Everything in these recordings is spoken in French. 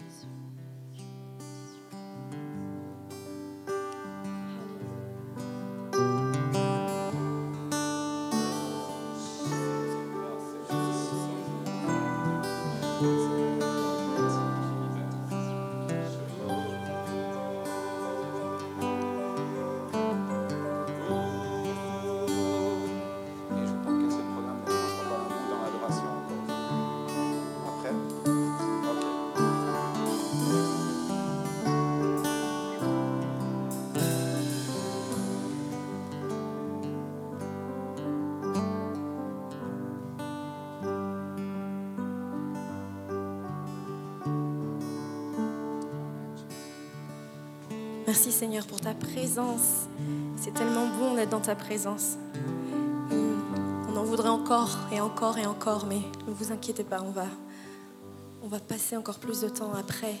Et Merci Seigneur pour ta présence. C'est tellement bon d'être dans ta présence. On en voudrait encore et encore et encore, mais ne vous inquiétez pas, on va, on va passer encore plus de temps après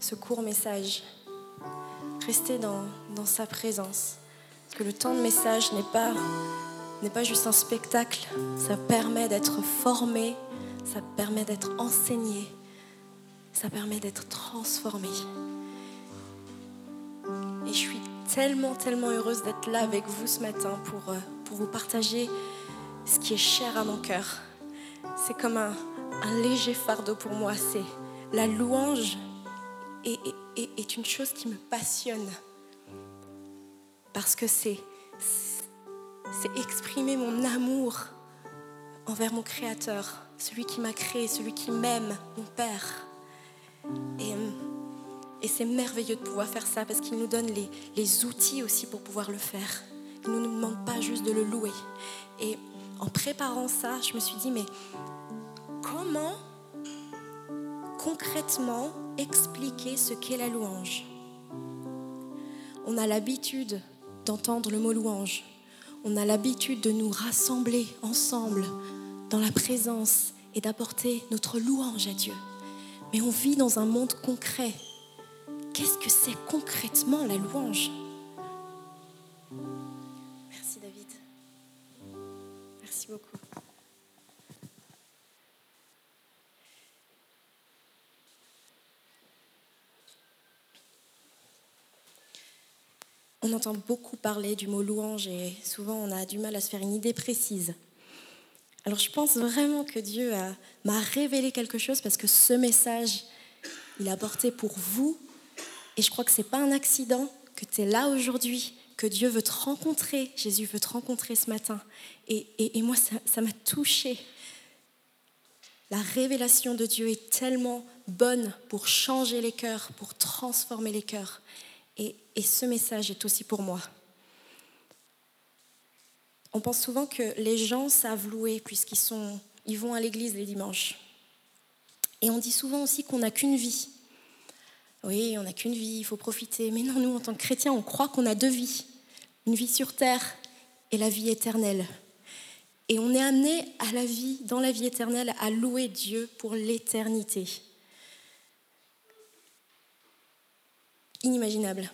ce court message. Restez dans, dans sa présence. Parce que le temps de message n'est pas, n'est pas juste un spectacle, ça permet d'être formé, ça permet d'être enseigné, ça permet d'être transformé. Tellement, tellement heureuse d'être là avec vous ce matin pour, euh, pour vous partager ce qui est cher à mon cœur. C'est comme un, léger fardeau pour moi. C'est la louange est- est une chose qui me passionne. Parce que c'est, c'est exprimer mon amour envers mon Créateur, celui qui m'a créé, celui qui m'aime, mon Père. Et, euh, et c'est merveilleux de pouvoir faire ça parce qu'il nous donne les, les outils aussi pour pouvoir le faire. Il ne nous demande pas juste de le louer. Et en préparant ça, je me suis dit, mais comment concrètement expliquer ce qu'est la louange? On a l'habitude d'entendre le mot louange. On a l'habitude de nous rassembler ensemble dans la présence et d'apporter notre louange à Dieu. Mais on vit dans un monde concret. Qu'est-ce que c'est concrètement la louange Merci David. Merci beaucoup. On entend beaucoup parler du mot louange et souvent on a du mal à se faire une idée précise. Alors je pense vraiment que Dieu a- m'a révélé quelque chose parce que ce message, il a porté pour vous et je crois que ce n'est pas un accident que tu es là aujourd'hui, que Dieu veut te rencontrer, Jésus veut te rencontrer ce matin. Et, et- et moi, ça m'a touché. La révélation de Dieu est tellement bonne pour changer les cœurs, pour transformer les cœurs. Et, et ce message est aussi pour moi. On pense souvent que les gens savent louer puisqu'ils ils vont à l'église les dimanches. Et on dit souvent aussi qu'on n'a qu'une vie. Oui, on n'a qu'une vie, il faut profiter. Mais non, nous, en tant que chrétiens, on croit qu'on a deux vies. Une vie sur terre et la vie éternelle. Et on est amené à la vie, dans la vie éternelle, à louer Dieu pour l'éternité. Inimaginable.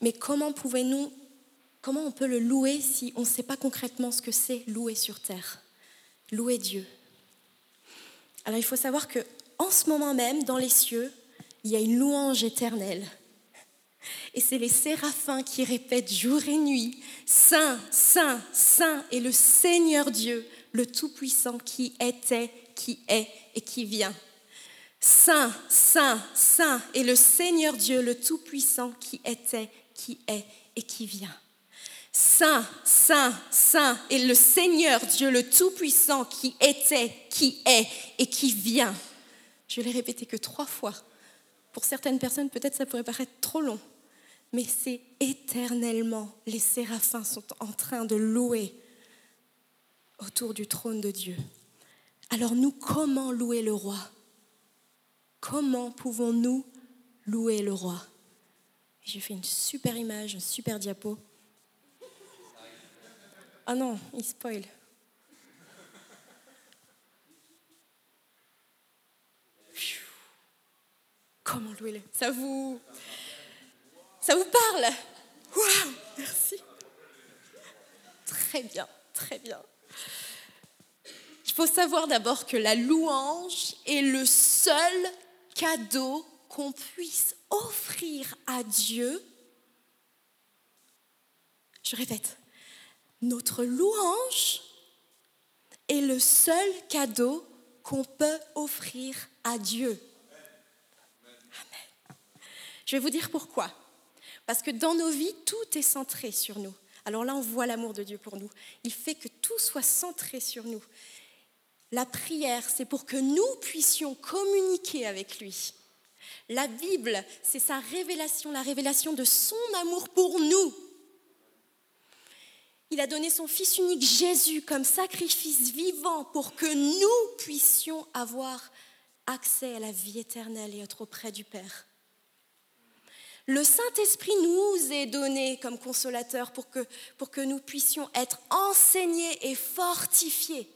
Mais comment pouvons-nous, comment on peut le louer si on ne sait pas concrètement ce que c'est louer sur terre? Louer Dieu. Alors il faut savoir que en ce moment même, dans les cieux, il y a une louange éternelle. Et c'est les séraphins qui répètent jour et nuit, Saint, Saint, Saint est le Seigneur Dieu, le Tout-Puissant qui était, qui est et qui vient. Saint, Saint, Saint est le Seigneur Dieu, le Tout-Puissant qui était, qui est et qui vient. Saint, Saint, Saint est le Seigneur Dieu, le Tout-Puissant qui était, qui est et qui vient. Je l'ai répété que trois fois. Pour certaines personnes, peut-être ça pourrait paraître trop long, mais c'est éternellement. Les séraphins sont en train de louer autour du trône de Dieu. Alors nous, comment louer le roi? Comment pouvons-nous louer le roi? J'ai fait une super image, une super diapo. Ah non, il spoil. Comment louer. Ça vous... Ça vous parle Waouh Merci. Très bien, très bien. Il faut savoir d'abord que la louange est le seul cadeau qu'on puisse offrir à Dieu. Je répète, notre louange est le seul cadeau qu'on peut offrir à Dieu. Je vais vous dire pourquoi. Parce que dans nos vies, tout est centré sur nous. Alors là, on voit l'amour de Dieu pour nous. Il fait que tout soit centré sur nous. La prière, c'est pour que nous puissions communiquer avec lui. La Bible, c'est sa révélation, la révélation de son amour pour nous. Il a donné son Fils unique Jésus comme sacrifice vivant pour que nous puissions avoir accès à la vie éternelle et être auprès du Père. Le Saint-Esprit nous est donné comme consolateur pour que, nous puissions être enseignés et fortifiés.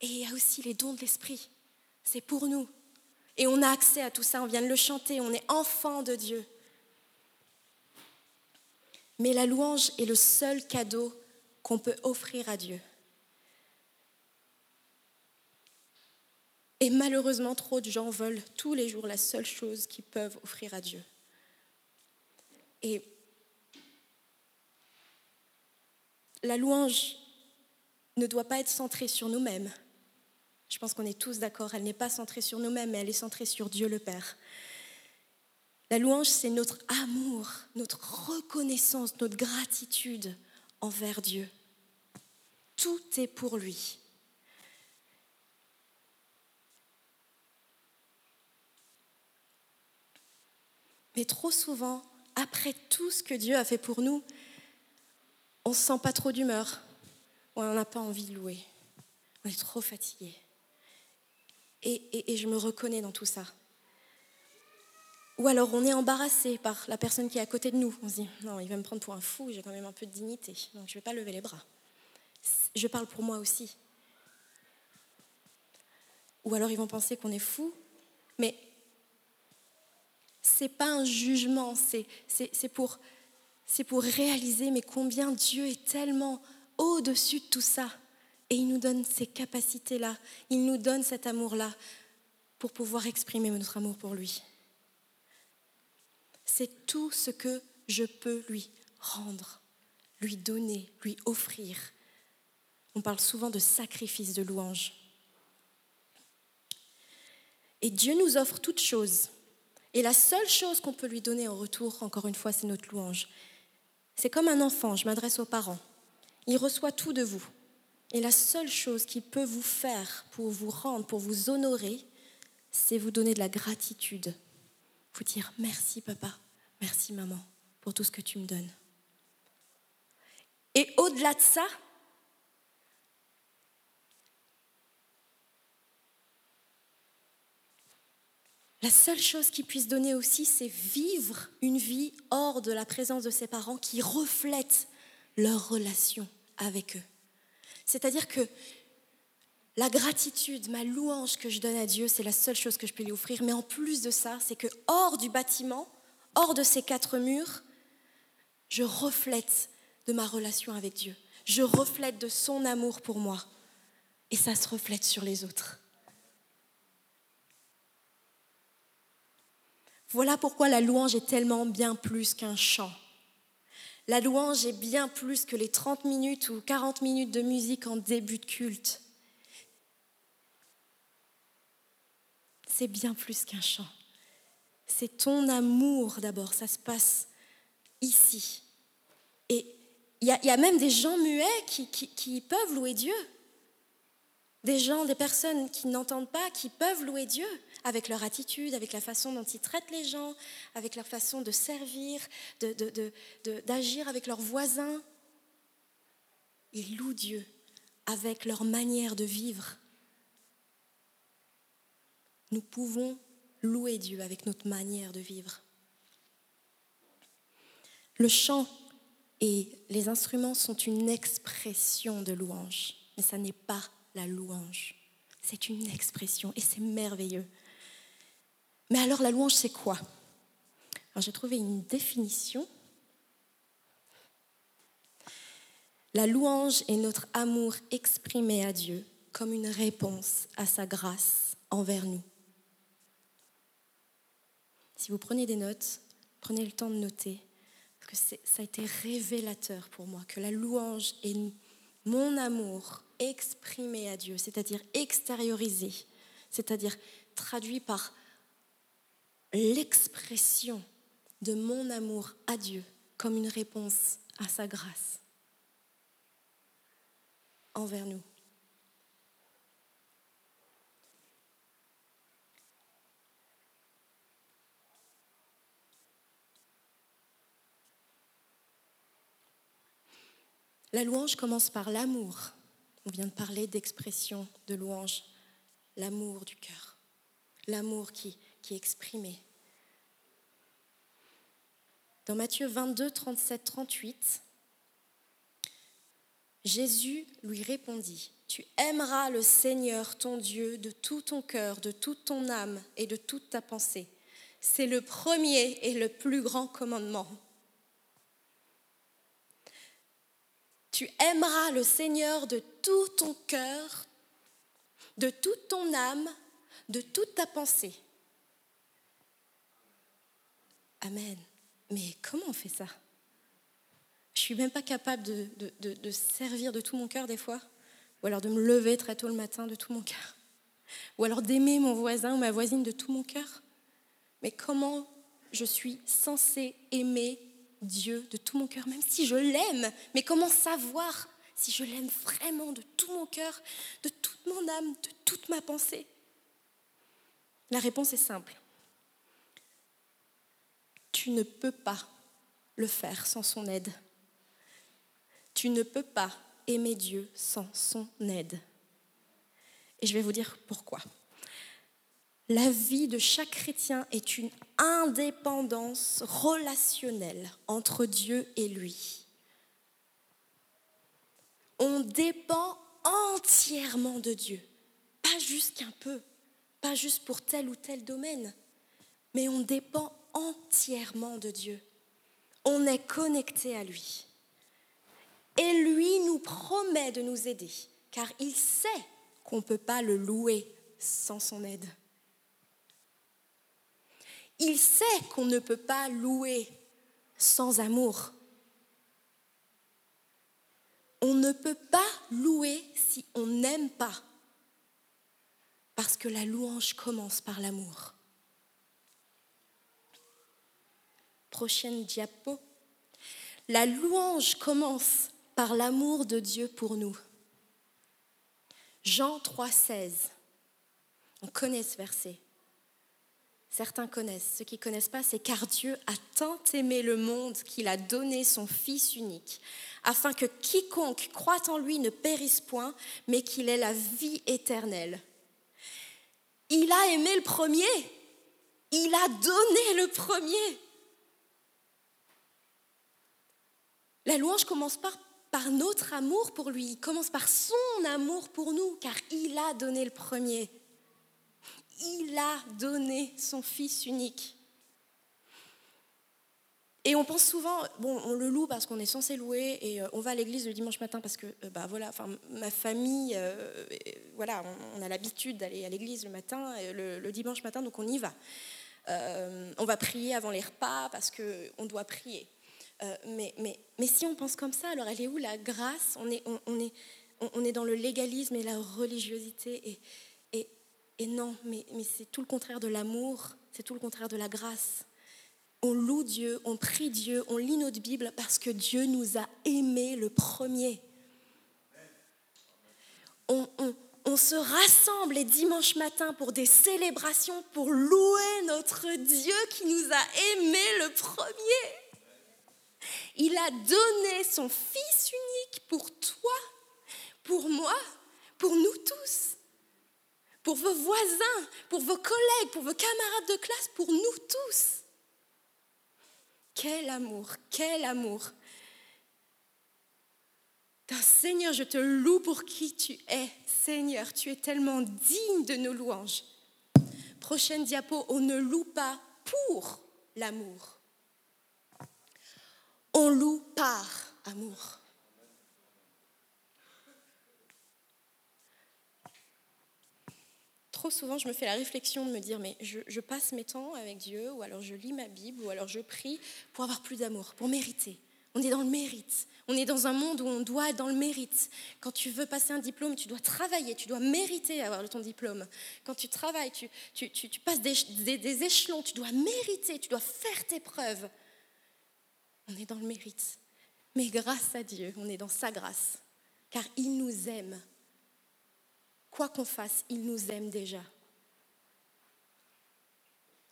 Et il y a aussi les dons de l'Esprit. C'est pour nous. Et on a accès à tout ça, on vient de le chanter, on est enfant de Dieu. Mais la louange est le seul cadeau qu'on peut offrir à Dieu. Et malheureusement, trop de gens veulent tous les jours la seule chose qu'ils peuvent offrir à Dieu. Et la louange ne doit pas être centrée sur nous-mêmes. Je pense qu'on est tous d'accord, elle n'est pas centrée sur nous-mêmes, mais elle est centrée sur Dieu le Père. La louange, c'est notre amour, notre reconnaissance, notre gratitude envers Dieu. Tout est pour lui. Mais trop souvent, après tout ce que Dieu a fait pour nous, on ne se sent pas trop d'humeur. on n'a pas envie de louer. On est trop fatigué. Et, et, je me reconnais dans tout ça. Ou alors on est embarrassé par la personne qui est à côté de nous. On se dit, non, il va me prendre pour un fou, j'ai quand même un peu de dignité, donc je ne vais pas lever les bras. Je parle pour moi aussi. Ou alors ils vont penser qu'on est fou, mais c'est pas un jugement, c'est pour, pour réaliser mais combien Dieu est tellement au-dessus de tout ça. Et il nous donne ces capacités-là, il nous donne cet amour-là pour pouvoir exprimer notre amour pour lui. C'est tout ce que je peux lui rendre, lui donner, lui offrir. On parle souvent de sacrifice de louange. Et Dieu nous offre toutes choses. Et la seule chose qu'on peut lui donner en retour, encore une fois, c'est notre louange. C'est comme un enfant, je m'adresse aux parents. Il reçoit tout de vous. Et la seule chose qu'il peut vous faire pour vous rendre, pour vous honorer, c'est vous donner de la gratitude. Vous dire merci papa, merci maman pour tout ce que tu me donnes. Et au-delà de ça, La seule chose qu'il puisse donner aussi, c'est vivre une vie hors de la présence de ses parents qui reflète leur relation avec eux. C'est-à-dire que la gratitude, ma louange que je donne à Dieu, c'est la seule chose que je peux lui offrir. Mais en plus de ça, c'est que hors du bâtiment, hors de ces quatre murs, je reflète de ma relation avec Dieu. Je reflète de son amour pour moi. Et ça se reflète sur les autres. Voilà pourquoi la louange est tellement bien plus qu'un chant. La louange est bien plus que les 30 minutes ou 40 minutes de musique en début de culte. C'est bien plus qu'un chant. C'est ton amour d'abord, ça se passe ici. Et il y, a même des gens muets qui, qui peuvent louer Dieu. Des gens, des personnes qui n'entendent pas, qui peuvent louer Dieu avec leur attitude, avec la façon dont ils traitent les gens, avec leur façon de servir, d'agir avec leurs voisins. Ils louent Dieu avec leur manière de vivre. Nous pouvons louer Dieu avec notre manière de vivre. Le chant et les instruments sont une expression de louange, mais ça n'est pas la louange. C'est une expression et c'est merveilleux. Mais alors la louange, c'est quoi? Alors j'ai trouvé une définition. La louange est notre amour exprimé à Dieu comme une réponse à sa grâce envers nous. Si vous prenez des notes, prenez le temps de noter, parce que ça a été révélateur pour moi, que la louange est mon amour exprimé à Dieu, c'est-à-dire extériorisé, c'est-à-dire traduit par l'expression de mon amour à Dieu comme une réponse à sa grâce envers nous. La louange commence par l'amour. On vient de parler d'expression de louange, l'amour du cœur, l'amour qui, qui est exprimé. Dans Matthieu 22, 37, 38, Jésus lui répondit, Tu aimeras le Seigneur ton Dieu de tout ton cœur, de toute ton âme et de toute ta pensée. C'est le premier et le plus grand commandement. Tu aimeras le Seigneur de tout ton cœur, de toute ton âme, de toute ta pensée. Amen. Mais comment on fait ça? Je suis même pas capable de, de, servir de tout mon cœur des fois, ou alors de me lever très tôt le matin de tout mon cœur, ou alors d'aimer mon voisin ou ma voisine de tout mon cœur. Mais comment je suis censée aimer Dieu de tout mon cœur, même si je l'aime? Mais comment savoir si je l'aime vraiment de tout mon cœur, de toute mon âme, de toute ma pensée? La réponse est simple tu ne peux pas le faire sans son aide. Tu ne peux pas aimer Dieu sans son aide. Et je vais vous dire pourquoi. La vie de chaque chrétien est une indépendance relationnelle entre Dieu et lui. On dépend entièrement de Dieu, pas juste un peu, pas juste pour tel ou tel domaine, mais on dépend entièrement de Dieu. On est connecté à lui. Et lui nous promet de nous aider, car il sait qu'on ne peut pas le louer sans son aide. Il sait qu'on ne peut pas louer sans amour. On ne peut pas louer si on n'aime pas, parce que la louange commence par l'amour. Prochaine diapo. La louange commence par l'amour de Dieu pour nous. Jean 3,16. On connaît ce verset. Certains connaissent. Ceux qui ne connaissent pas, c'est car Dieu a tant aimé le monde qu'il a donné son Fils unique, afin que quiconque croit en lui ne périsse point, mais qu'il ait la vie éternelle. Il a aimé le premier. Il a donné le premier. La louange commence par, notre amour pour lui, il commence par son amour pour nous, car il a donné le premier. Il a donné son Fils unique. Et on pense souvent, bon, on le loue parce qu'on est censé louer, et euh, on va à l'église le dimanche matin parce que, euh, bah voilà, enfin, ma famille, euh, voilà, on, a l'habitude d'aller à l'église le matin, le, le, dimanche matin, donc on y va. on va prier avant les repas parce qu'on doit prier. Euh, mais, mais, mais, si on pense comme ça, alors elle est où la grâce? On est, on, est, on est dans le légalisme et la religiosité. Et, et, et non, mais, mais c'est tout le contraire de l'amour, c'est tout le contraire de la grâce. On loue Dieu, on prie Dieu, on lit notre Bible parce que Dieu nous a aimés le premier. On, on, on, se rassemble les dimanches matins pour des célébrations, pour louer notre Dieu qui nous a aimés le premier. Il a donné son Fils unique pour toi, pour moi, pour nous tous, pour vos voisins, pour vos collègues, pour vos camarades de classe, pour nous tous. Quel amour, quel amour. Seigneur, je te loue pour qui tu es. Seigneur, tu es tellement digne de nos louanges. Prochaine diapo, on ne loue pas pour l'amour on loue par amour. trop souvent, je me fais la réflexion de me dire, mais je, passe mes temps avec Dieu, ou alors je lis ma Bible, ou alors je prie pour avoir plus d'amour, pour mériter. On est dans le mérite. On est dans un monde où on doit être dans le mérite. Quand tu veux passer un diplôme, tu dois travailler, tu dois mériter avoir ton diplôme. Quand tu travailles, tu, passes des échelons, tu dois mériter, tu dois faire tes preuves. On est dans le mérite. Mais grâce à Dieu, on est dans sa grâce, car il nous aime. Quoi qu'on fasse, il nous aime déjà.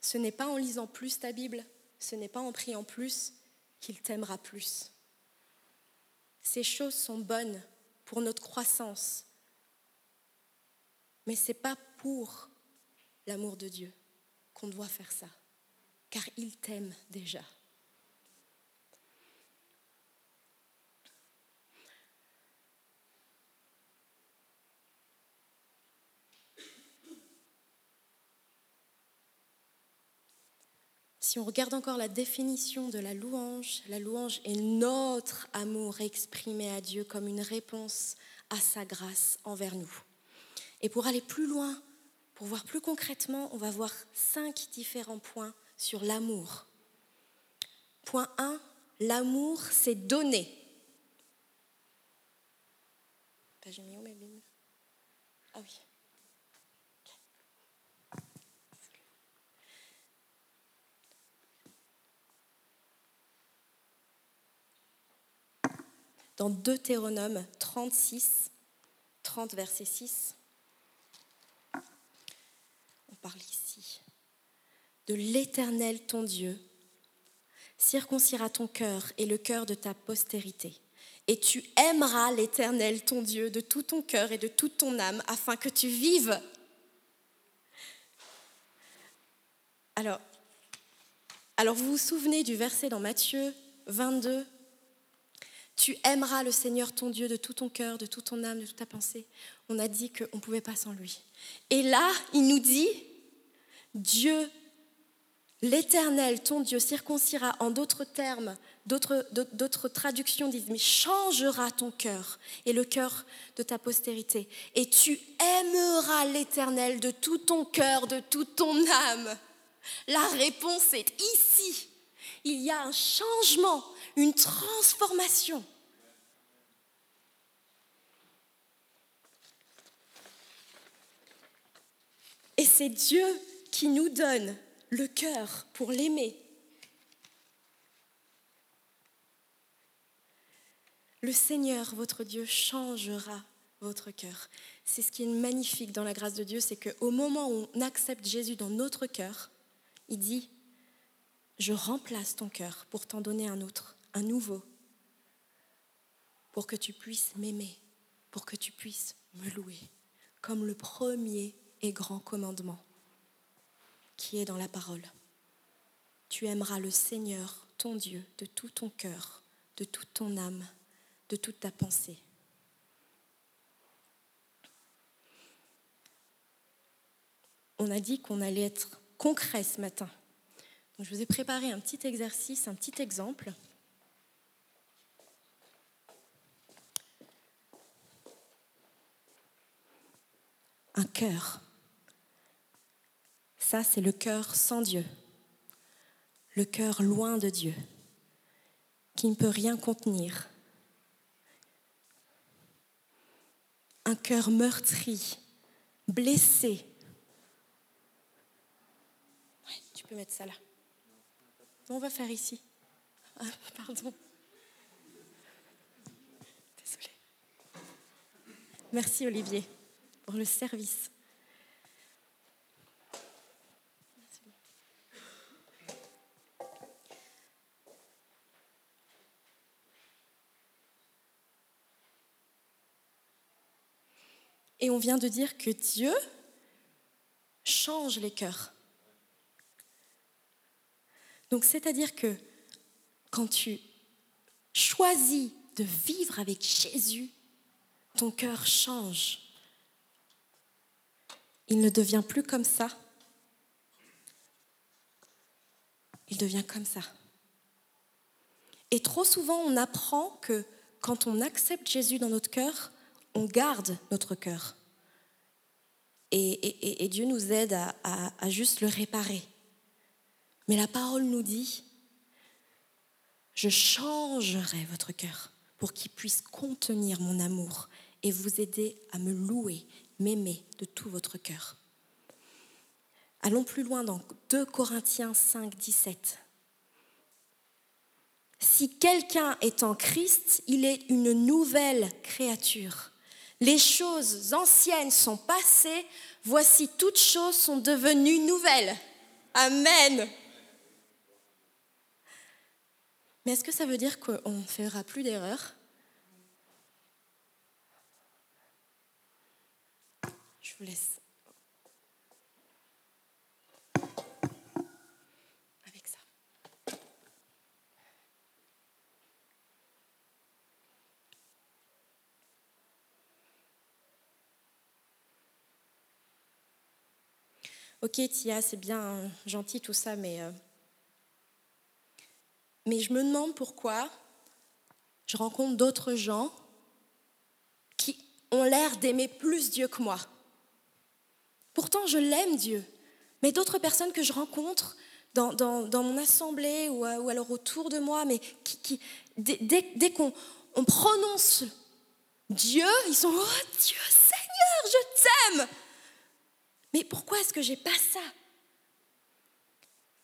Ce n'est pas en lisant plus ta Bible, ce n'est pas en priant plus qu'il t'aimera plus. Ces choses sont bonnes pour notre croissance, mais ce n'est pas pour l'amour de Dieu qu'on doit faire ça, car il t'aime déjà. Si on regarde encore la définition de la louange, la louange est notre amour exprimé à Dieu comme une réponse à sa grâce envers nous. Et pour aller plus loin, pour voir plus concrètement, on va voir cinq différents points sur l'amour. Point 1, l'amour, c'est donner. Ah oui. Dans Deutéronome 36, 30 verset 6. On parle ici de l'Éternel ton Dieu circoncira ton cœur et le cœur de ta postérité. Et tu aimeras l'Éternel ton Dieu de tout ton cœur et de toute ton âme afin que tu vives. Alors, alors vous vous souvenez du verset dans Matthieu 22 tu aimeras le Seigneur ton Dieu de tout ton cœur, de toute ton âme, de toute ta pensée. On a dit qu'on ne pouvait pas sans lui. Et là, il nous dit, Dieu, l'Éternel, ton Dieu, circoncira, en d'autres termes, d'autres, traductions disent, mais changera ton cœur et le cœur de ta postérité. Et tu aimeras l'Éternel de tout ton cœur, de toute ton âme. La réponse est ici. Il y a un changement, une transformation. Et c'est Dieu qui nous donne le cœur pour l'aimer. Le Seigneur, votre Dieu, changera votre cœur. C'est ce qui est magnifique dans la grâce de Dieu, c'est qu'au moment où on accepte Jésus dans notre cœur, il dit, je remplace ton cœur pour t'en donner un autre, un nouveau, pour que tu puisses m'aimer, pour que tu puisses me louer, comme le premier et grand commandement qui est dans la parole. Tu aimeras le Seigneur, ton Dieu, de tout ton cœur, de toute ton âme, de toute ta pensée. On a dit qu'on allait être concret ce matin. Je vous ai préparé un petit exercice, un petit exemple. Un cœur. Ça, c'est le cœur sans Dieu. Le cœur loin de Dieu, qui ne peut rien contenir. Un cœur meurtri, blessé. Tu peux mettre ça là. On va faire ici. Ah, pardon. Désolée. Merci Olivier pour le service. Et on vient de dire que Dieu change les cœurs. Donc c'est-à-dire que quand tu choisis de vivre avec Jésus, ton cœur change. Il ne devient plus comme ça. Il devient comme ça. Et trop souvent, on apprend que quand on accepte Jésus dans notre cœur, on garde notre cœur. Et, Dieu nous aide à juste le réparer. Mais la parole nous dit, je changerai votre cœur pour qu'il puisse contenir mon amour et vous aider à me louer, m'aimer de tout votre cœur. Allons plus loin dans 2 Corinthiens 5, 17. Si quelqu'un est en Christ, il est une nouvelle créature. Les choses anciennes sont passées, voici toutes choses sont devenues nouvelles. Amen. Mais est-ce que ça veut dire qu'on ne fera plus d'erreurs? Je vous laisse. Avec ça. Ok, Tia, c'est bien euh, gentil tout ça, mais, euh, mais je me demande pourquoi je rencontre d'autres gens qui ont l'air d'aimer plus Dieu que moi. Pourtant, je l'aime Dieu, mais d'autres personnes que je rencontre dans, mon assemblée ou, alors autour de moi, mais dès, qu'on on prononce Dieu, ils sont Oh Dieu, Seigneur, je t'aime. Mais pourquoi est-ce que j'ai pas ça?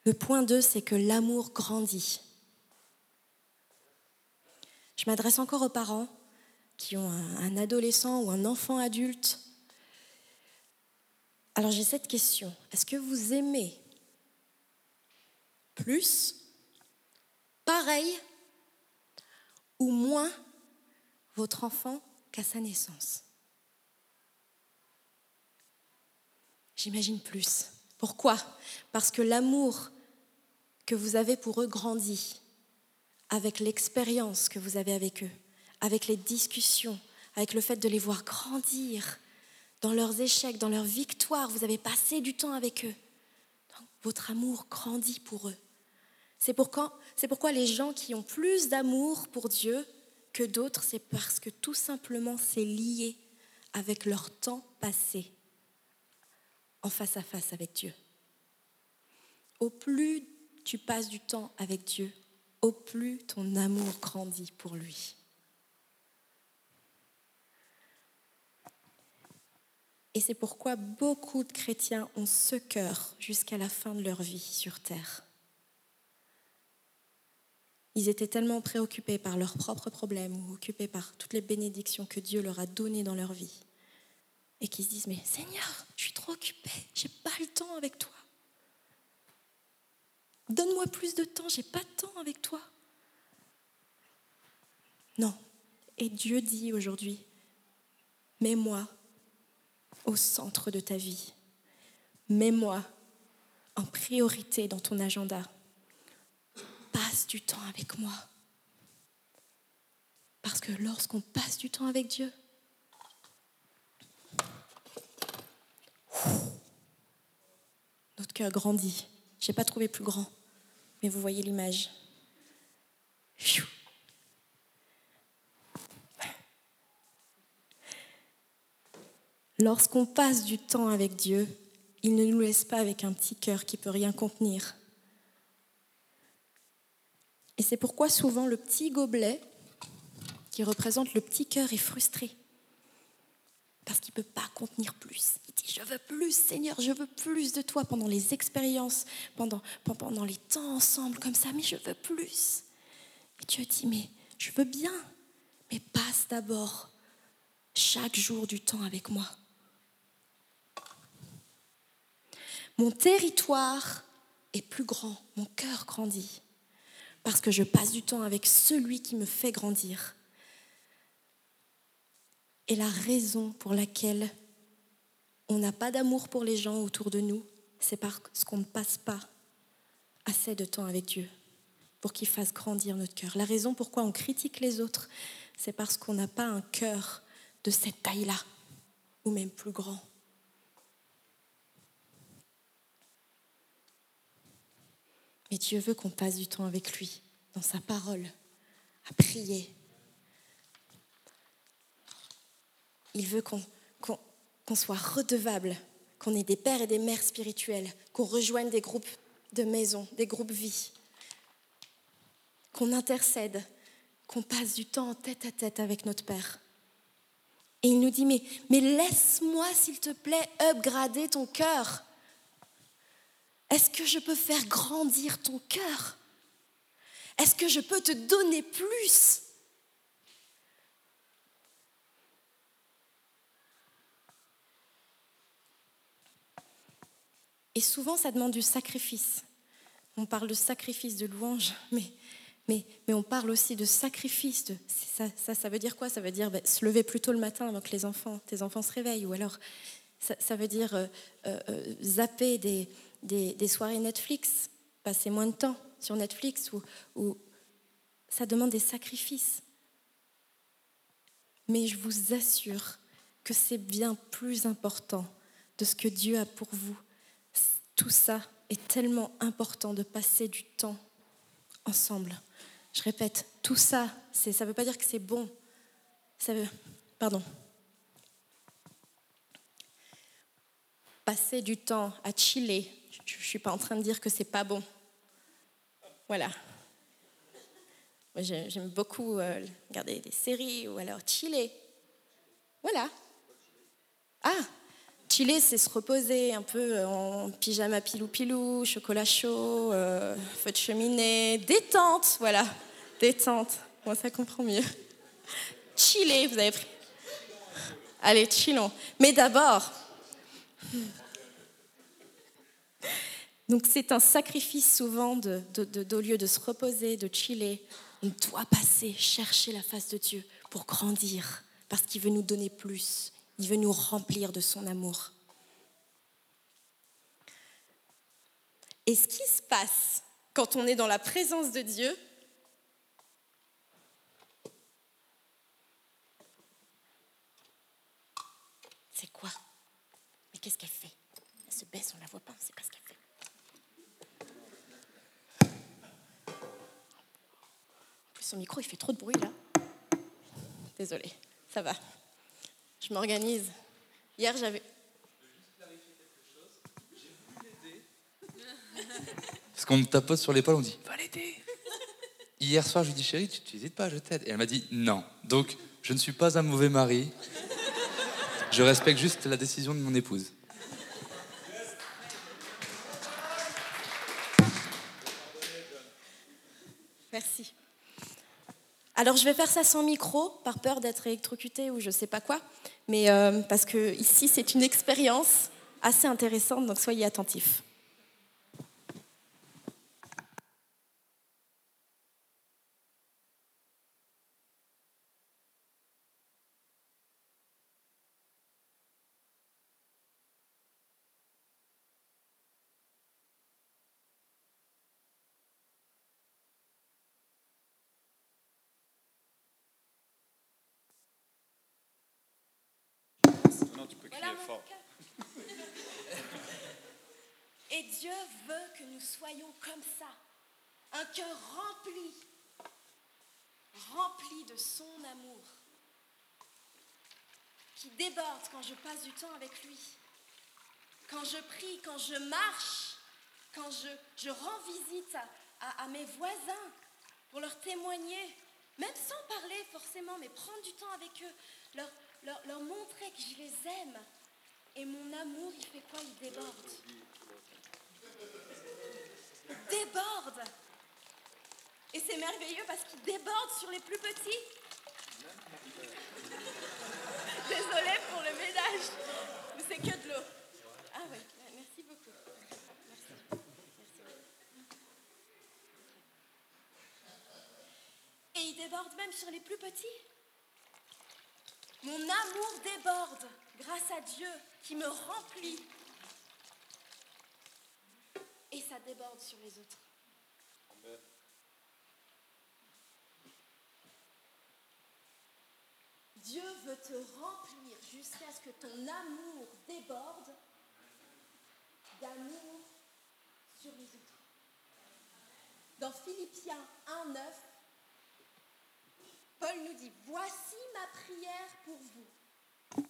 Le point 2, c'est que l'amour grandit. Je m'adresse encore aux parents qui ont un, adolescent ou un enfant adulte. Alors j'ai cette question. Est-ce que vous aimez plus, pareil ou moins votre enfant qu'à sa naissance? J'imagine plus. Pourquoi? Parce que l'amour que vous avez pour eux grandit avec l'expérience que vous avez avec eux, avec les discussions, avec le fait de les voir grandir dans leurs échecs, dans leurs victoires. Vous avez passé du temps avec eux. Votre amour grandit pour eux. C'est pourquoi les gens qui ont plus d'amour pour Dieu que d'autres, c'est parce que tout simplement c'est lié avec leur temps passé en face à face avec Dieu. Au plus tu passes du temps avec Dieu, au plus ton amour grandit pour lui. Et c'est pourquoi beaucoup de chrétiens ont ce cœur jusqu'à la fin de leur vie sur terre. Ils étaient tellement préoccupés par leurs propres problèmes ou occupés par toutes les bénédictions que Dieu leur a données dans leur vie. Et qui se disent, mais Seigneur, je suis trop occupé, j'ai pas le temps avec toi. Donne-moi plus de temps, j'ai pas de temps avec toi. Non. Et Dieu dit aujourd'hui, mets-moi au centre de ta vie. Mets-moi en priorité dans ton agenda. Passe du temps avec moi. Parce que lorsqu'on passe du temps avec Dieu, notre cœur grandit. Je n'ai pas trouvé plus grand, mais vous voyez l'image. Lorsqu'on passe du temps avec Dieu, il ne nous laisse pas avec un petit cœur qui peut rien contenir. Et c'est pourquoi souvent le petit gobelet, qui représente le petit cœur, est frustré. Parce qu'il ne peut pas contenir plus. Il dit, je veux plus, Seigneur, je veux plus de toi pendant les expériences, pendant, pendant les temps ensemble comme ça, mais je veux plus. Et Dieu dit, mais je veux bien, mais passe d'abord chaque jour du temps avec moi. Mon territoire est plus grand, mon cœur grandit, parce que je passe du temps avec celui qui me fait grandir. Et la raison pour laquelle on n'a pas d'amour pour les gens autour de nous, c'est parce qu'on ne passe pas assez de temps avec Dieu pour qu'il fasse grandir notre cœur. La raison pourquoi on critique les autres, c'est parce qu'on n'a pas un cœur de cette taille-là, ou même plus grand. Mais Dieu veut qu'on passe du temps avec lui, dans sa parole, à prier. Il veut qu'on soit redevable qu'on ait des pères et des mères spirituels, qu'on rejoigne des groupes de maison, des groupes vie, qu'on intercède, qu'on passe du temps tête à tête avec notre Père. Et il nous dit, mais laisse-moi, s'il te plaît, upgrader ton cœur. Est-ce que je peux faire grandir ton cœur? Est-ce que je peux te donner plus? Et souvent, ça demande du sacrifice. On parle de sacrifice de louange, mais, mais, mais on parle aussi de sacrifice. Ça, ça, veut dire quoi? Ça veut dire ben, se lever plus tôt le matin avant que les enfants, tes enfants se réveillent, ou alors ça, ça veut dire euh, euh, zapper des, des, soirées Netflix, passer moins de temps sur Netflix, ou ça demande des sacrifices. Mais je vous assure que c'est bien plus important de ce que Dieu a pour vous tout ça est tellement important de passer du temps ensemble. Je répète, tout ça, ça ne veut pas dire que c'est bon. Pardon. Passer du temps à chiller. Je ne suis pas en train de dire que c'est pas bon. Voilà. J'aime beaucoup euh, regarder des séries ou alors chiller. Voilà. Ah, Chiller, c'est se reposer un peu en pyjama pilou-pilou, chocolat chaud, euh, feu de cheminée, détente, voilà, détente. Moi, ça comprend mieux. Chiller, vous avez pris. Allez, chillons. Mais d'abord, donc c'est un sacrifice souvent de, de, lieu de se reposer, de chiller. On doit passer, chercher la face de Dieu pour grandir, parce qu'il veut nous donner plus. Il veut nous remplir de son amour. Et ce qui se passe quand on est dans la présence de Dieu, c'est quoi? Mais qu'est-ce qu'elle fait? Elle se baisse, on ne la voit pas, on ne sait pas ce qu'elle fait. En plus, son micro, il fait trop de bruit là. Désolée, ça va. Je m'organise. Hier, j'avais. Parce qu'on me tapote sur l'épaule, on dit Va l'aider. Hier soir, je lui dis Chérie, tu n'hésites pas, je t'aide. Et elle m'a dit Non. Donc, je ne suis pas un mauvais mari. Je respecte juste la décision de mon épouse. Merci. Alors je vais faire ça sans micro, par peur d'être électrocuté ou je ne sais pas quoi, mais euh, parce que ici c'est une expérience assez intéressante, donc soyez attentifs. Et Dieu veut que nous soyons comme ça, un cœur rempli, rempli de son amour, qui déborde quand je passe du temps avec lui, quand je prie, quand je marche, quand je, je rends visite à, à mes voisins pour leur témoigner, même sans parler forcément, mais prendre du temps avec eux, leur, leur, montrer que je les aime. Et mon amour, il fait quoi? Il déborde. Il déborde. Et c'est merveilleux parce qu'il déborde sur les plus petits. Désolée pour le ménage, mais c'est que de l'eau. Ah oui, merci beaucoup. Merci. Et il déborde même sur les plus petits. Mon amour déborde grâce à Dieu qui me remplit. Et ça déborde sur les autres. Dieu veut te remplir jusqu'à ce que ton amour déborde d'amour sur les autres. Dans Philippiens 1, 9, Paul nous dit, voici ma prière pour vous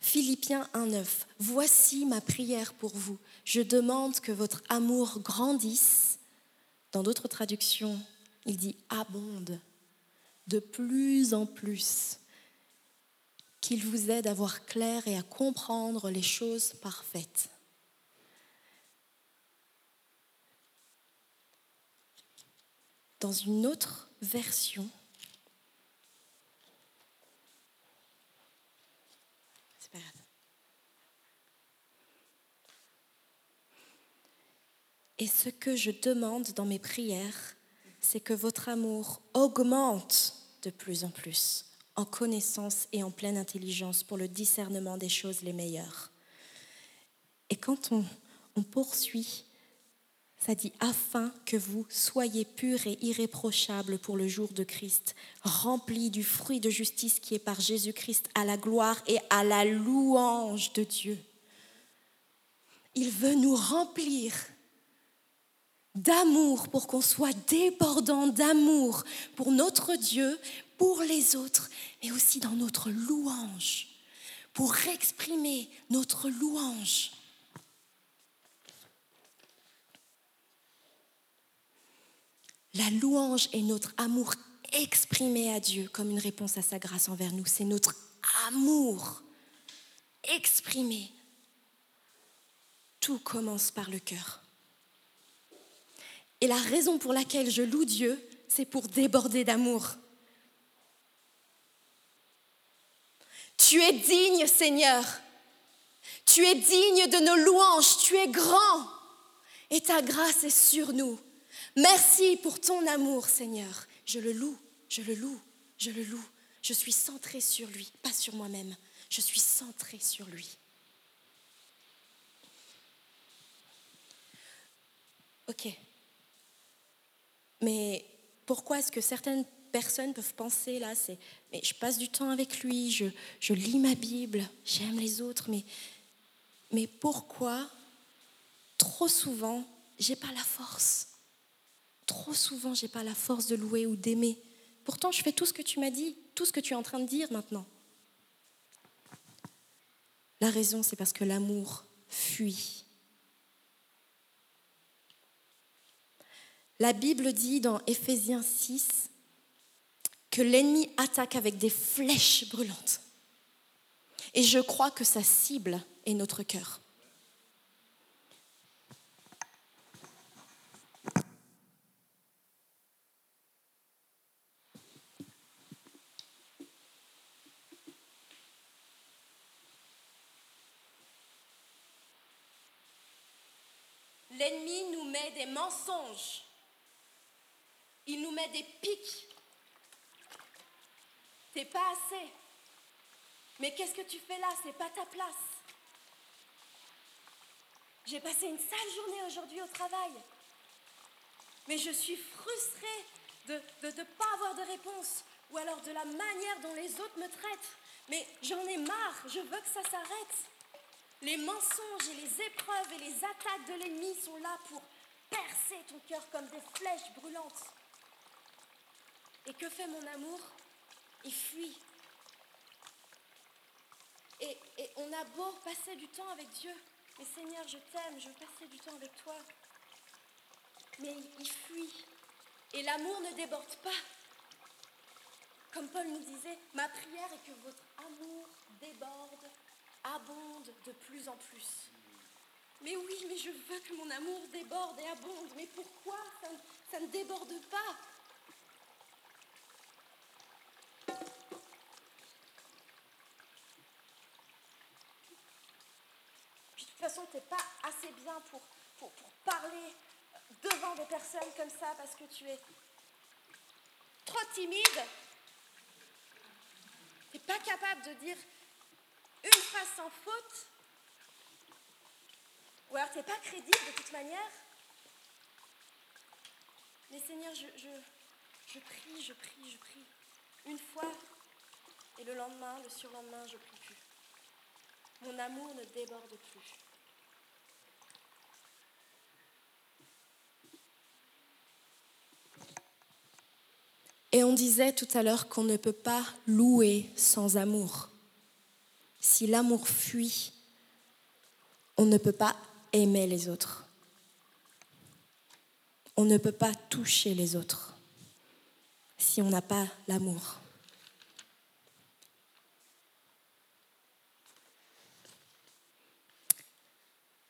Philippiens 1.9. Voici ma prière pour vous. Je demande que votre amour grandisse. Dans d'autres traductions, il dit abonde de plus en plus. Qu'il vous aide à voir clair et à comprendre les choses parfaites. Dans une autre version. Et ce que je demande dans mes prières, c'est que votre amour augmente de plus en plus en connaissance et en pleine intelligence pour le discernement des choses les meilleures. Et quand on poursuit, ça dit afin que vous soyez purs et irréprochables pour le jour de Christ, remplis du fruit de justice qui est par Jésus-Christ à la gloire et à la louange de Dieu. Il veut nous remplir d'amour pour qu'on soit débordant d'amour pour notre Dieu, pour les autres, mais aussi dans notre louange, pour exprimer notre louange. La louange est notre amour exprimé à Dieu comme une réponse à sa grâce envers nous. C'est notre amour exprimé. Tout commence par le cœur. Et la raison pour laquelle je loue Dieu, c'est pour déborder d'amour. Tu es digne, Seigneur. Tu es digne de nos louanges. Tu es grand. Et ta grâce est sur nous. Merci pour ton amour, Seigneur. Je le loue, je le loue, je le loue. Je suis centrée sur lui, pas sur moi-même. Je suis centrée sur lui. Ok. Mais pourquoi est-ce que certaines personnes peuvent penser là, c'est, mais je passe du temps avec lui, je, je lis ma Bible, j'aime les autres, mais, mais pourquoi trop souvent j'ai pas la force? Trop souvent j'ai pas la force de louer ou d'aimer. Pourtant je fais tout ce que tu m'as dit, tout ce que tu es en train de dire maintenant. La raison c'est parce que l'amour fuit. La Bible dit dans Éphésiens 6 que l'ennemi attaque avec des flèches brûlantes. Et je crois que sa cible est notre cœur. L'ennemi nous met des mensonges. Il nous met des pics. T'es pas assez. Mais qu'est-ce que tu fais là? C'est pas ta place. J'ai passé une sale journée aujourd'hui au travail. Mais je suis frustrée de ne pas avoir de réponse ou alors de la manière dont les autres me traitent. Mais j'en ai marre, je veux que ça s'arrête. Les mensonges et les épreuves et les attaques de l'ennemi sont là pour percer ton cœur comme des flèches brûlantes. Et que fait mon amour? Il fuit. Et, on a beau passer du temps avec Dieu, mais Seigneur, je t'aime, je veux passer du temps avec toi. Mais il fuit. Et l'amour ne déborde pas. Comme Paul nous disait, ma prière est que votre amour déborde abonde de plus en plus. Mais oui, mais je veux que mon amour déborde et abonde. Mais pourquoi ça, ne déborde pas? De toute façon, tu n'es pas assez bien pour, pour, pour parler devant des personnes comme ça parce que tu es trop timide. Tu n'es pas capable de dire une phrase sans faute, ou alors tu n'es pas crédible de toute manière. Mais Seigneur, je, je, je prie, je prie, je prie. Une fois, et le lendemain, le surlendemain, je prie plus. Mon amour ne déborde plus. Et on disait tout à l'heure qu'on ne peut pas louer sans amour. Si l'amour fuit, on ne peut pas aimer les autres. On ne peut pas toucher les autres si on n'a pas l'amour.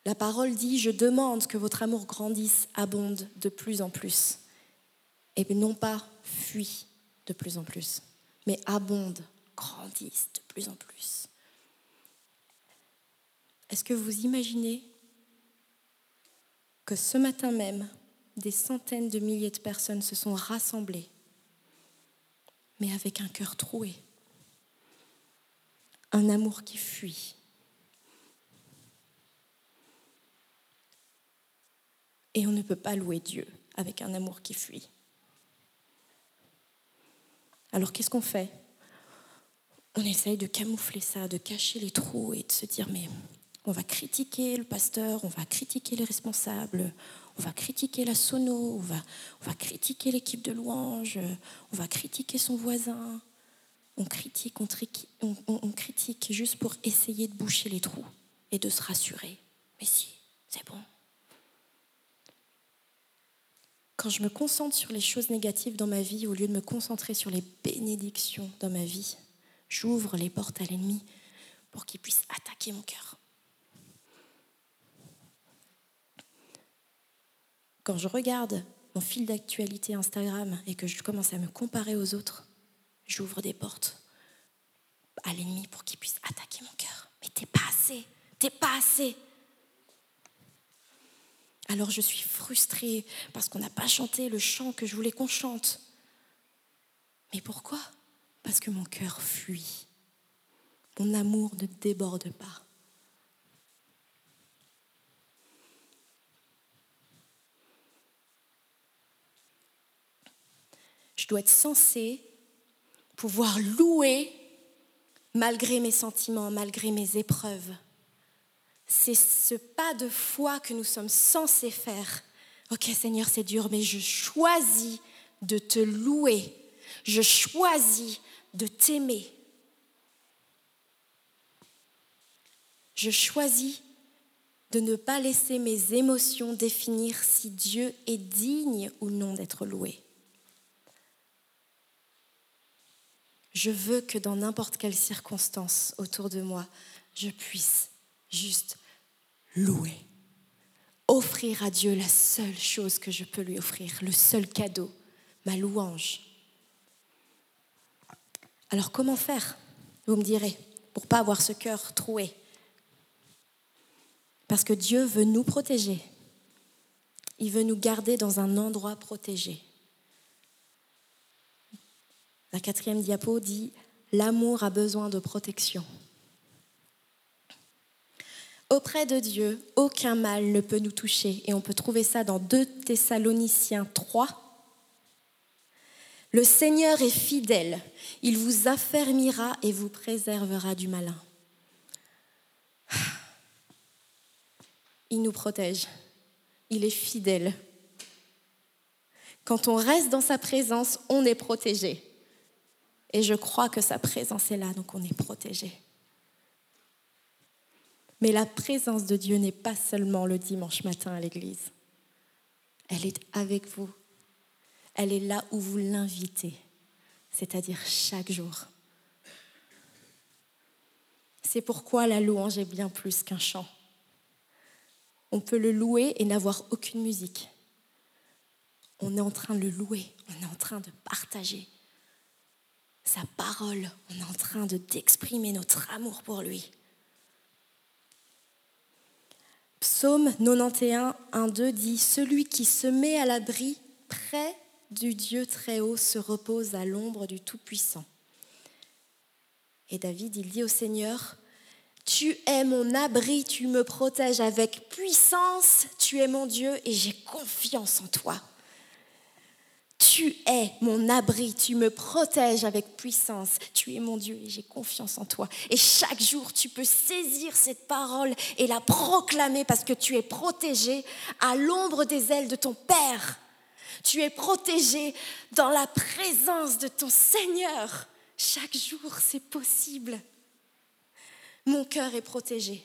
La parole dit, je demande que votre amour grandisse, abonde de plus en plus. Et non pas fuit de plus en plus, mais abonde, grandisse de plus en plus. Est-ce que vous imaginez que ce matin même, des centaines de milliers de personnes se sont rassemblées, mais avec un cœur troué, un amour qui fuit, Et on ne peut pas louer Dieu avec un amour qui fuit. Alors qu'est-ce qu'on fait? On essaye de camoufler ça, de cacher les trous et de se dire mais on va critiquer le pasteur, on va critiquer les responsables, on va critiquer la sono, on va, critiquer l'équipe de louange, on va critiquer son voisin. On critique, on critique juste pour essayer de boucher les trous et de se rassurer. Mais si, c'est bon, quand je me concentre sur les choses négatives dans ma vie, au lieu de me concentrer sur les bénédictions dans ma vie, j'ouvre les portes à l'ennemi pour qu'il puisse attaquer mon cœur. Quand je regarde mon fil d'actualité Instagram et que je commence à me comparer aux autres, j'ouvre des portes à l'ennemi pour qu'il puisse attaquer mon cœur. Mais t'es pas assez, t'es pas assez. Alors je suis frustrée parce qu'on n'a pas chanté le chant que je voulais qu'on chante. Mais pourquoi? Parce que mon cœur fuit. Mon amour ne déborde pas. Je dois être censée pouvoir louer malgré mes sentiments, malgré mes épreuves c'est ce pas de foi que nous sommes censés faire. Ok Seigneur, c'est dur, mais je choisis de te louer. Je choisis de t'aimer. Je choisis de ne pas laisser mes émotions définir si Dieu est digne ou non d'être loué. Je veux que dans n'importe quelle circonstance autour de moi, je puisse juste louer. Offrir à Dieu la seule chose que je peux lui offrir, le seul cadeau, ma louange. Alors comment faire, vous me direz, pour pas avoir ce cœur troué? Parce que Dieu veut nous protéger. Il veut nous garder dans un endroit protégé. La quatrième diapo dit, l'amour a besoin de protection. Auprès de Dieu, aucun mal ne peut nous toucher. Et on peut trouver ça dans 2 Thessaloniciens 3. Le Seigneur est fidèle. Il vous affermira et vous préservera du malin. Il nous protège. Il est fidèle. Quand on reste dans sa présence, on est protégé. Et je crois que sa présence est là, donc on est protégé. Mais la présence de Dieu n'est pas seulement le dimanche matin à l'église. Elle est avec vous. Elle est là où vous l'invitez, c'est-à-dire chaque jour. C'est pourquoi la louange est bien plus qu'un chant. On peut le louer et n'avoir aucune musique. On est en train de le louer, on est en train de partager sa parole, on est en train de d'exprimer notre amour pour lui. Psaume 91, 1, 2 dit Celui qui se met à l'abri près du Dieu très haut se repose à l'ombre du Tout-Puissant. Et David, il dit au Seigneur Tu es mon abri, tu me protèges avec puissance, tu es mon Dieu et j'ai confiance en toi. Tu es mon abri, tu me protèges avec puissance. Tu es mon Dieu et j'ai confiance en toi. Et chaque jour, tu peux saisir cette parole et la proclamer parce que tu es protégé à l'ombre des ailes de ton Père. Tu es protégé dans la présence de ton Seigneur. Chaque jour, c'est possible. Mon cœur est protégé.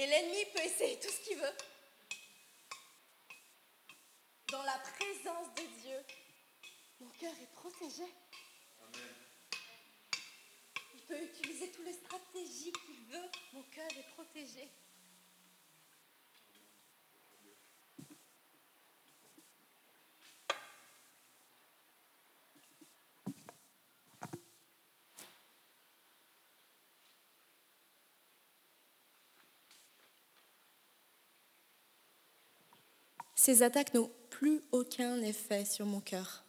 Et l'ennemi peut essayer tout ce qu'il veut. Dans la présence de Dieu, mon cœur est protégé. Il peut utiliser toutes les stratégies qu'il veut. Mon cœur est protégé. Ces attaques n'ont plus aucun effet sur mon cœur.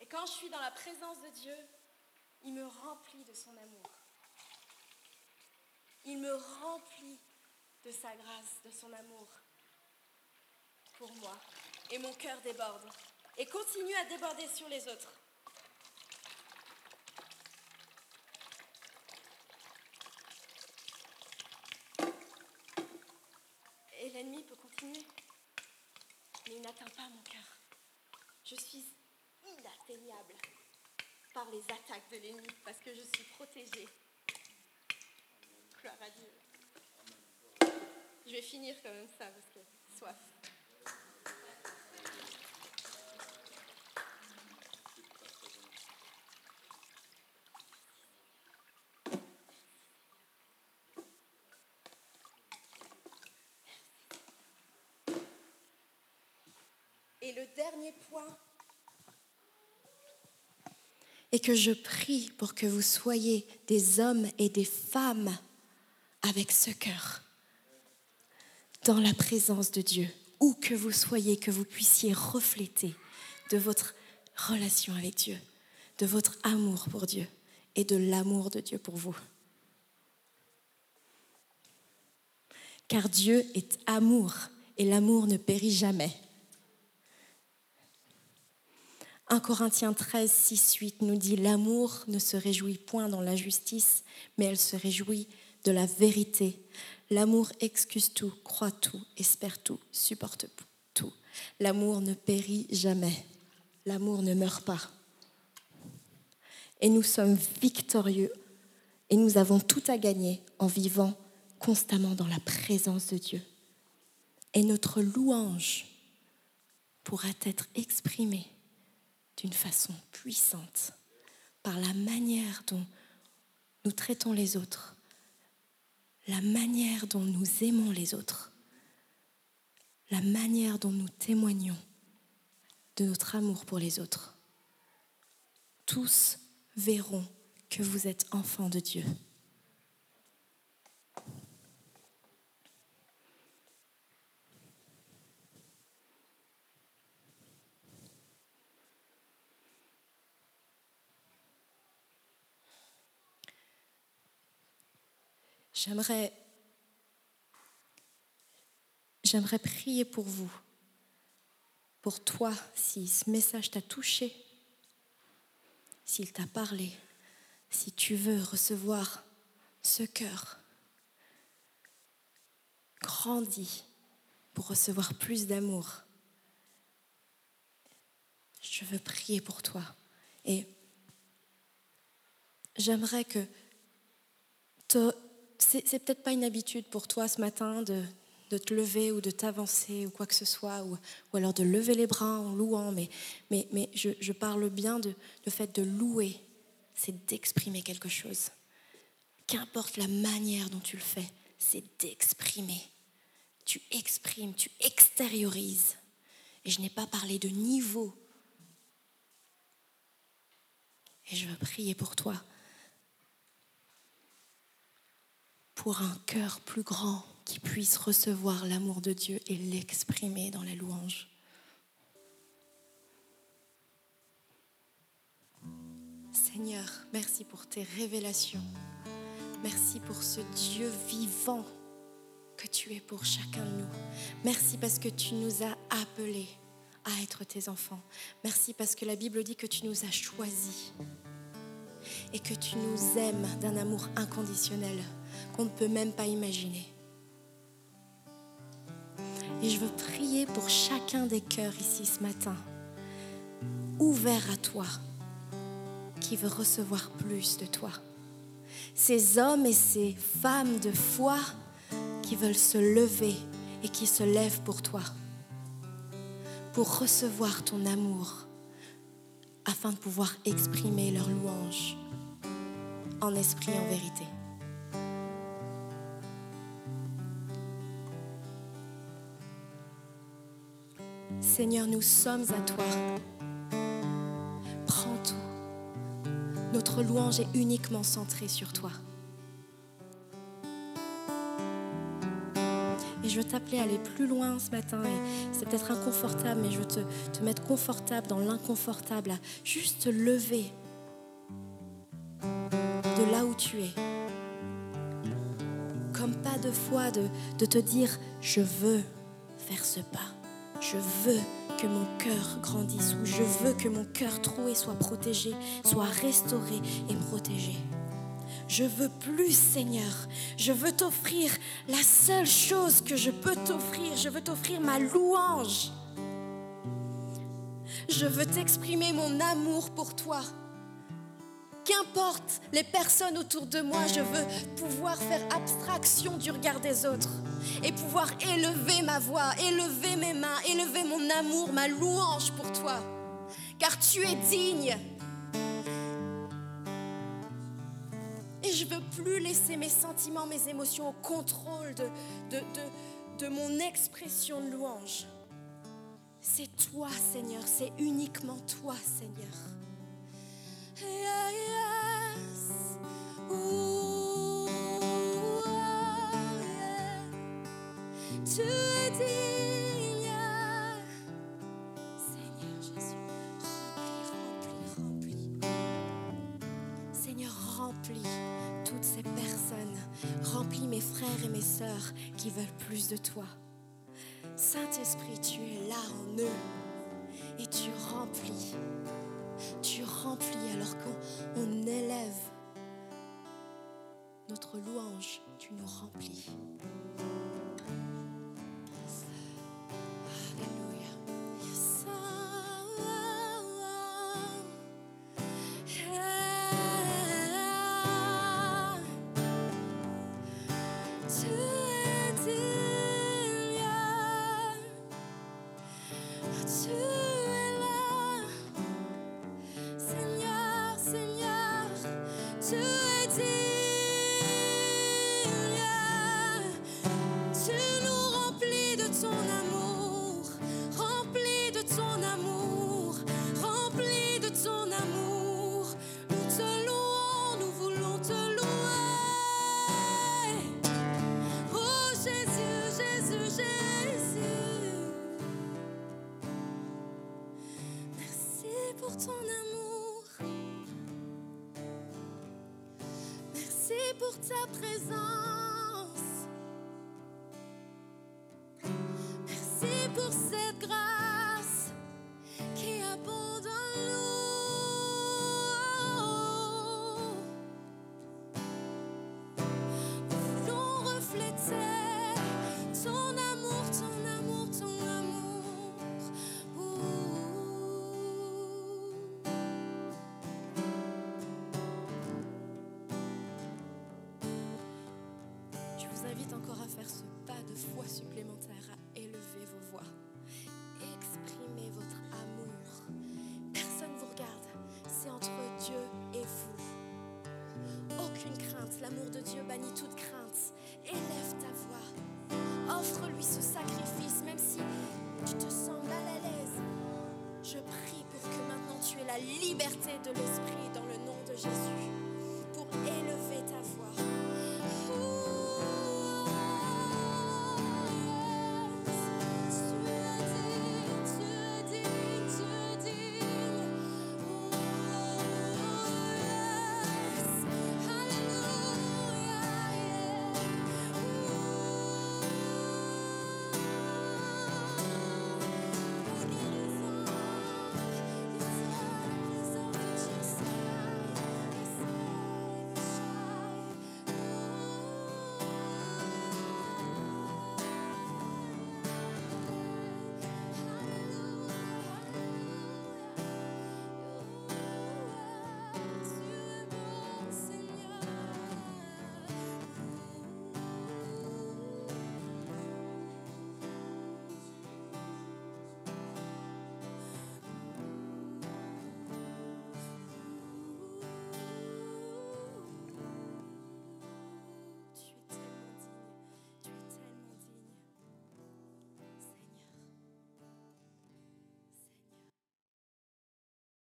Et quand je suis dans la présence de Dieu, il me remplit de son amour. Il me remplit de sa grâce, de son amour pour moi. Et mon cœur déborde. Et continue à déborder sur les autres. Peut continuer. Mais il n'atteint pas mon cœur. Je suis inatteignable par les attaques de l'ennemi parce que je suis protégée. Gloire à Dieu. Je vais finir quand même ça parce que soif. Et le dernier point est que je prie pour que vous soyez des hommes et des femmes avec ce cœur dans la présence de Dieu, où que vous soyez, que vous puissiez refléter de votre relation avec Dieu, de votre amour pour Dieu et de l'amour de Dieu pour vous. Car Dieu est amour et l'amour ne périt jamais. 1 Corinthiens 13, 6, 8 nous dit L'amour ne se réjouit point dans la justice, mais elle se réjouit de la vérité. L'amour excuse tout, croit tout, espère tout, supporte tout. L'amour ne périt jamais. L'amour ne meurt pas. Et nous sommes victorieux et nous avons tout à gagner en vivant constamment dans la présence de Dieu. Et notre louange pourra être exprimée d'une façon puissante par la manière dont nous traitons les autres, la manière dont nous aimons les autres, la manière dont nous témoignons de notre amour pour les autres. Tous verront que vous êtes enfants de Dieu. J'aimerais, j'aimerais prier pour vous, pour toi, si ce message t'a touché, s'il t'a parlé, si tu veux recevoir ce cœur grandi pour recevoir plus d'amour. Je veux prier pour toi. Et j'aimerais que te c'est peut-être pas une habitude pour toi ce matin de, de te lever ou de t'avancer ou quoi que ce soit, ou, ou, alors de lever les bras en louant, mais, mais, mais je, je parle bien de le fait de louer, c'est d'exprimer quelque chose. Qu'importe la manière dont tu le fais, c'est d'exprimer. Tu exprimes, tu extériorises. Et je n'ai pas parlé de niveau. Et je veux prier pour toi pour un cœur plus grand qui puisse recevoir l'amour de Dieu et l'exprimer dans la louange. Seigneur, merci pour tes révélations. Merci pour ce Dieu vivant que tu es pour chacun de nous. Merci parce que tu nous as appelés à être tes enfants. Merci parce que la Bible dit que tu nous as choisis et que tu nous aimes d'un amour inconditionnel qu'on ne peut même pas imaginer. Et je veux prier pour chacun des cœurs ici ce matin, ouverts à toi, qui veut recevoir plus de toi. Ces hommes et ces femmes de foi qui veulent se lever et qui se lèvent pour toi, pour recevoir ton amour, afin de pouvoir exprimer leur louange en esprit et en vérité. Seigneur, nous sommes à toi. Prends tout. Notre louange est uniquement centrée sur toi. Je veux t'appeler à aller plus loin ce matin. Et c'est peut-être inconfortable, mais je veux te, mettre confortable dans l'inconfortable, à juste te lever de là où tu es. Comme pas de foi de, de te dire, je veux faire ce pas. Je veux que mon cœur grandisse ou je veux que mon cœur troué soit protégé, soit restauré et protégé. Je veux plus, Seigneur. Je veux t'offrir la seule chose que je peux t'offrir. Je veux t'offrir ma louange. Je veux t'exprimer mon amour pour toi. Qu'importe les personnes autour de moi, je veux pouvoir faire abstraction du regard des autres et pouvoir élever ma voix, élever mes mains, élever mon amour, ma louange pour toi. Car tu es digne. Et je veux plus laisser mes sentiments, mes émotions au contrôle de, de, de, de mon expression de louange. C'est toi, Seigneur, c'est uniquement toi, Seigneur. Frères et mes sœurs qui veulent plus de toi. Saint-Esprit, tu es là en eux et tu remplis tu remplis alors qu'on on élève notre louange, tu nous remplis. De foi supplémentaire, à élever vos voix. Exprimez votre amour. Personne ne vous regarde. C'est entre Dieu et vous. Aucune crainte. L'amour de Dieu bannit toute crainte. Élève ta voix. Offre-lui ce sacrifice, même si tu te sens mal à l'aise. Je prie pour que maintenant tu aies la liberté de l'esprit dans le nom de Jésus.